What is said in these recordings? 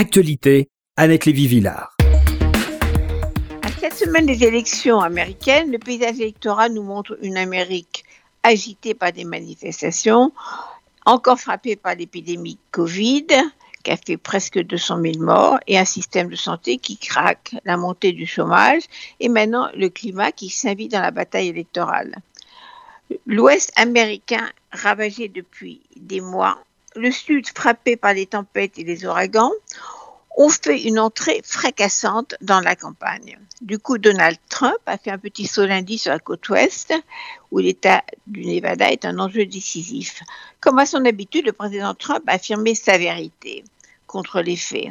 Actualité, Annette Lévy-Villard. À cette semaine des élections américaines, le paysage électoral nous montre une Amérique agitée par des manifestations, encore frappée par l'épidémie Covid, qui a fait presque 200 000 morts, et un système de santé qui craque, la montée du chômage, et maintenant le climat qui s'invite dans la bataille électorale. L'Ouest américain ravagé depuis des mois, le Sud frappé par les tempêtes et les ouragans, ont fait une entrée fracassante dans la campagne. Du coup, Donald Trump a fait un petit saut lundi sur la côte ouest, où l'État du Nevada est un enjeu décisif. Comme à son habitude, le président Trump a affirmé sa vérité contre les faits.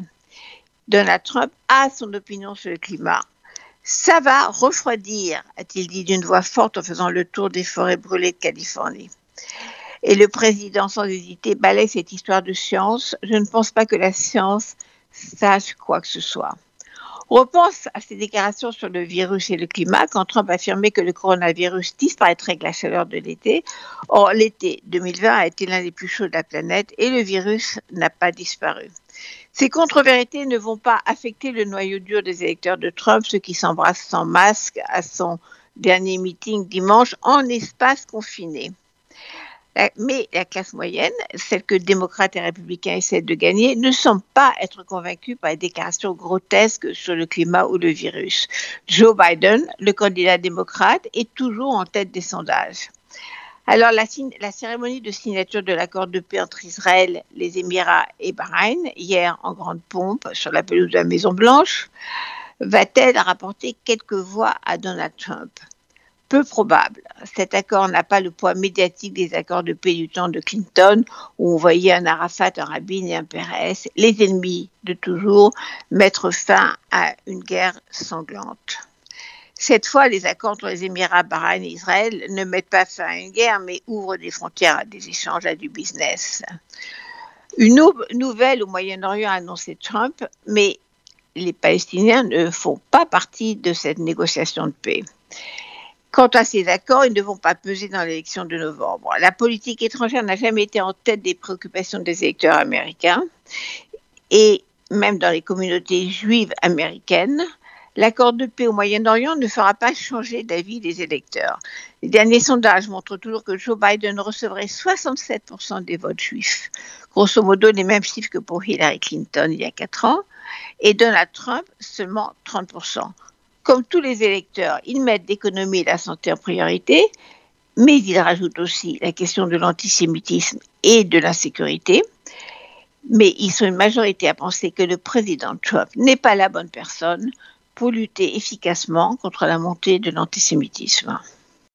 Donald Trump a son opinion sur le climat. Ça va refroidir, a-t-il dit d'une voix forte en faisant le tour des forêts brûlées de Californie. Et le président, sans hésiter, balaye cette histoire de science. Je ne pense pas que la science sache quoi que ce soit. On repense à ses déclarations sur le virus et le climat quand Trump affirmait que le coronavirus disparaîtrait avec la chaleur de l'été. Or, l'été 2020 a été l'un des plus chauds de la planète et le virus n'a pas disparu. Ces contre-vérités ne vont pas affecter le noyau dur des électeurs de Trump, ceux qui s'embrassent sans masque à son dernier meeting dimanche en espace confiné. Mais la classe moyenne, celle que démocrates et républicains essaient de gagner, ne semble pas être convaincue par les déclarations grotesques sur le climat ou le virus. Joe Biden, le candidat démocrate, est toujours en tête des sondages. Alors, la, la, cérémonie de signature de l'accord de paix entre Israël, les Émirats et Bahreïn, hier en grande pompe sur la pelouse de la Maison-Blanche, va-t-elle rapporter quelques voix à Donald Trump? Peu probable. Cet accord n'a pas le poids médiatique des accords de paix du temps de Clinton, où on voyait un Arafat, un Rabin et un Pérez, les ennemis de toujours, mettre fin à une guerre sanglante. Cette fois, les accords entre les Émirats, Bahreïn et Israël ne mettent pas fin à une guerre, mais ouvrent des frontières à des échanges, à du business. Une nouvelle au Moyen-Orient a annoncé Trump, mais les Palestiniens ne font pas partie de cette négociation de paix. Quant à ces accords, ils ne vont pas peser dans l'élection de novembre. La politique étrangère n'a jamais été en tête des préoccupations des électeurs américains et même dans les communautés juives américaines. L'accord de paix au Moyen-Orient ne fera pas changer d'avis des électeurs. Les derniers sondages montrent toujours que Joe Biden recevrait 67% des votes juifs, grosso modo les mêmes chiffres que pour Hillary Clinton il y a quatre ans, et Donald Trump seulement 30%. Comme tous les électeurs, ils mettent l'économie et la santé en priorité, mais ils rajoutent aussi la question de l'antisémitisme et de l'insécurité. Mais ils sont une majorité à penser que le président Trump n'est pas la bonne personne pour lutter efficacement contre la montée de l'antisémitisme.